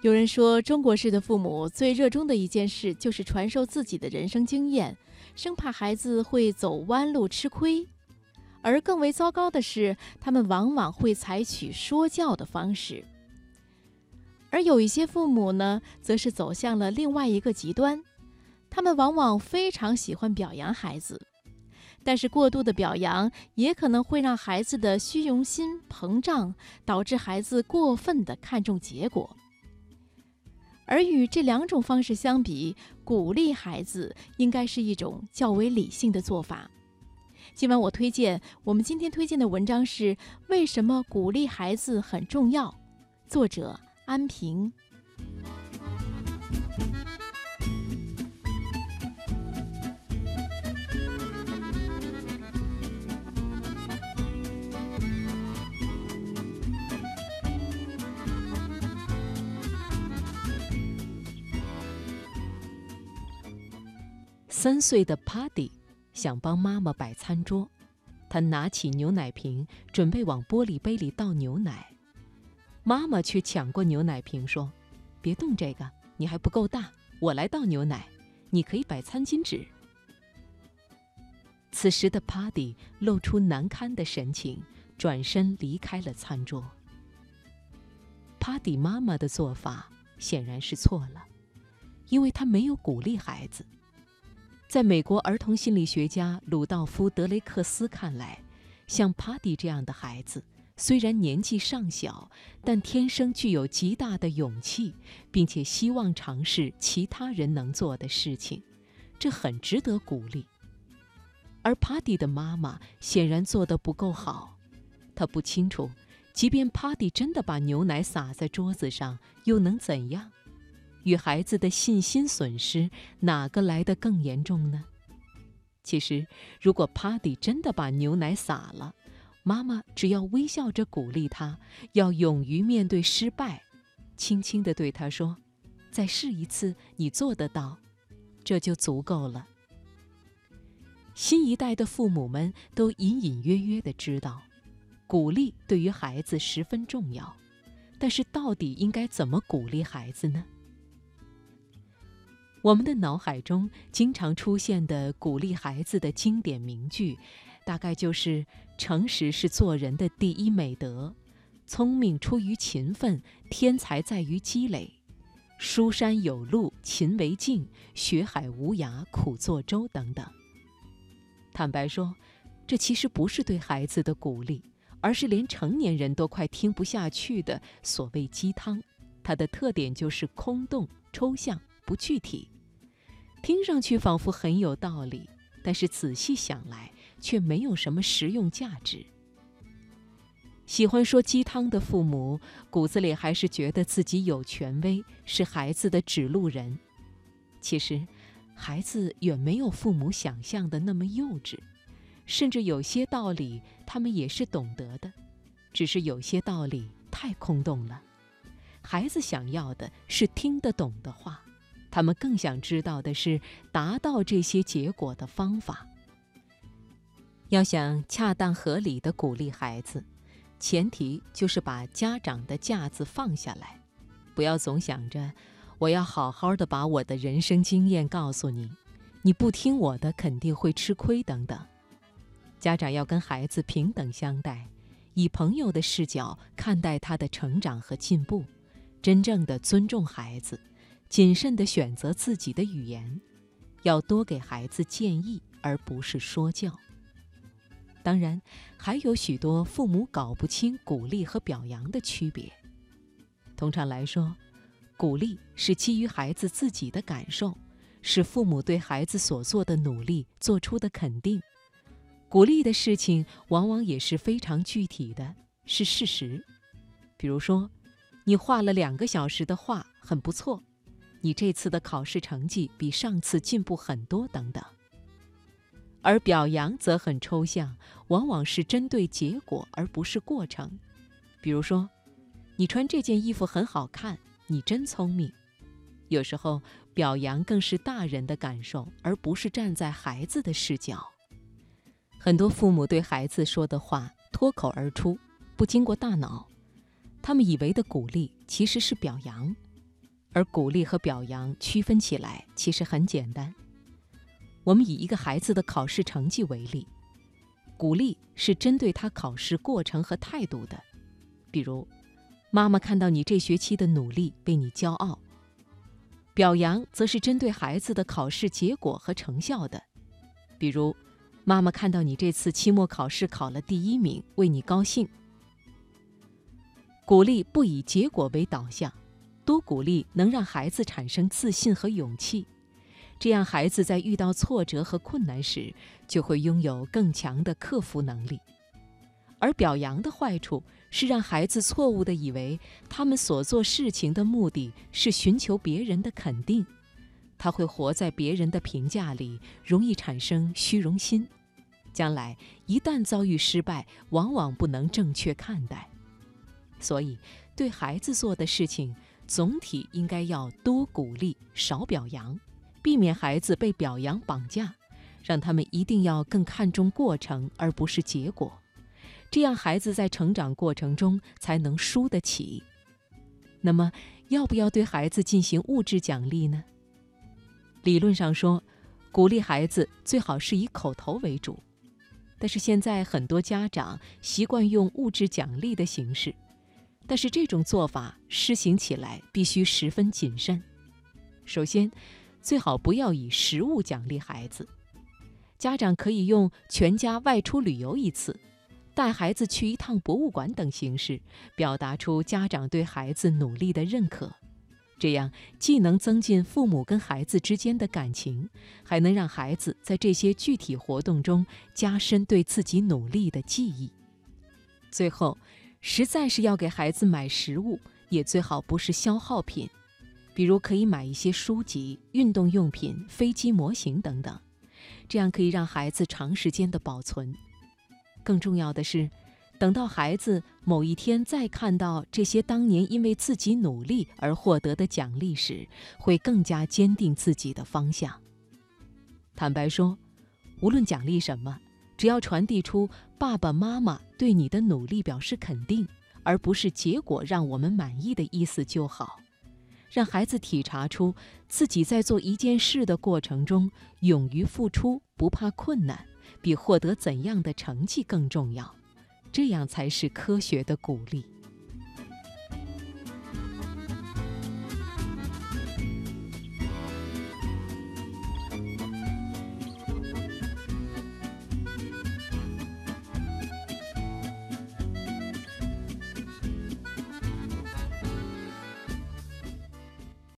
有人说，中国式的父母最热衷的一件事就是传授自己的人生经验，生怕孩子会走弯路吃亏。而更为糟糕的是，他们往往会采取说教的方式。而有一些父母呢，则是走向了另外一个极端，他们往往非常喜欢表扬孩子，但是过度的表扬也可能会让孩子的虚荣心膨胀，导致孩子过分的看重结果。而与这两种方式相比，鼓励孩子应该是一种较为理性的做法。今晚我推荐我们今天推荐的文章是《为什么鼓励孩子很重要》，作者安平。三岁的 Paddy 想帮妈妈摆餐桌，他拿起牛奶瓶准备往玻璃杯里倒牛奶，妈妈却抢过牛奶瓶说：“别动这个，你还不够大，我来倒牛奶，你可以摆餐巾纸。”此时的 Paddy 露出难堪的神情，转身离开了餐桌。Paddy 妈妈的做法显然是错了，因为她没有鼓励孩子。在美国儿童心理学家鲁道夫·德雷克斯看来，像帕迪这样的孩子，虽然年纪尚小，但天生具有极大的勇气，并且希望尝试其他人能做的事情，这很值得鼓励。而帕迪的妈妈显然做得不够好，她不清楚，即便帕迪真的把牛奶洒在桌子上，又能怎样？与孩子的信心损失，哪个来得更严重呢？其实，如果 Paddy 真的把牛奶洒了，妈妈只要微笑着鼓励他，要勇于面对失败，轻轻地对他说：“再试一次，你做得到。”这就足够了。新一代的父母们都隐隐约约地知道，鼓励对于孩子十分重要，但是到底应该怎么鼓励孩子呢？我们的脑海中经常出现的鼓励孩子的经典名句，大概就是“诚实是做人的第一美德”，“聪明出于勤奋，天才在于积累”，“书山有路勤为径，学海无涯苦作舟”等等。坦白说，这其实不是对孩子的鼓励，而是连成年人都快听不下去的所谓鸡汤。它的特点就是空洞、抽象。不具体，听上去仿佛很有道理，但是仔细想来却没有什么实用价值。喜欢说鸡汤的父母，骨子里还是觉得自己有权威，是孩子的指路人。其实，孩子远没有父母想象的那么幼稚，甚至有些道理他们也是懂得的，只是有些道理太空洞了。孩子想要的是听得懂的话。他们更想知道的是达到这些结果的方法。要想恰当合理的鼓励孩子，前提就是把家长的架子放下来，不要总想着我要好好的把我的人生经验告诉你，你不听我的肯定会吃亏等等。家长要跟孩子平等相待，以朋友的视角看待他的成长和进步，真正的尊重孩子。谨慎地选择自己的语言，要多给孩子建议，而不是说教。当然，还有许多父母搞不清鼓励和表扬的区别。通常来说，鼓励是基于孩子自己的感受，是父母对孩子所做的努力做出的肯定。鼓励的事情往往也是非常具体的，是事实。比如说，你画了两个小时的画，很不错。你这次的考试成绩比上次进步很多，等等。而表扬则很抽象，往往是针对结果而不是过程。比如说，你穿这件衣服很好看，你真聪明。有时候，表扬更是大人的感受，而不是站在孩子的视角。很多父母对孩子说的话脱口而出，不经过大脑，他们以为的鼓励其实是表扬。而鼓励和表扬区分起来其实很简单。我们以一个孩子的考试成绩为例，鼓励是针对他考试过程和态度的，比如，妈妈看到你这学期的努力，为你骄傲；表扬则是针对孩子的考试结果和成效的，比如，妈妈看到你这次期末考试考了第一名，为你高兴。鼓励不以结果为导向。多鼓励能让孩子产生自信和勇气，这样孩子在遇到挫折和困难时，就会拥有更强的克服能力。而表扬的坏处是让孩子错误地以为他们所做事情的目的是寻求别人的肯定，他会活在别人的评价里，容易产生虚荣心，将来一旦遭遇失败，往往不能正确看待。所以，对孩子做的事情。总体应该要多鼓励，少表扬，避免孩子被表扬绑架，让他们一定要更看重过程而不是结果，这样孩子在成长过程中才能输得起。那么，要不要对孩子进行物质奖励呢？理论上说，鼓励孩子最好是以口头为主，但是现在很多家长习惯用物质奖励的形式。但是这种做法施行起来必须十分谨慎。首先，最好不要以实物奖励孩子。家长可以用全家外出旅游一次、带孩子去一趟博物馆等形式，表达出家长对孩子努力的认可。这样既能增进父母跟孩子之间的感情，还能让孩子在这些具体活动中加深对自己努力的记忆。最后。实在是要给孩子买食物，也最好不是消耗品，比如可以买一些书籍、运动用品、飞机模型等等，这样可以让孩子长时间的保存。更重要的是，等到孩子某一天再看到这些当年因为自己努力而获得的奖励时，会更加坚定自己的方向。坦白说，无论奖励什么。只要传递出爸爸妈妈对你的努力表示肯定，而不是结果让我们满意的意思就好，让孩子体察出自己在做一件事的过程中勇于付出、不怕困难，比获得怎样的成绩更重要，这样才是科学的鼓励。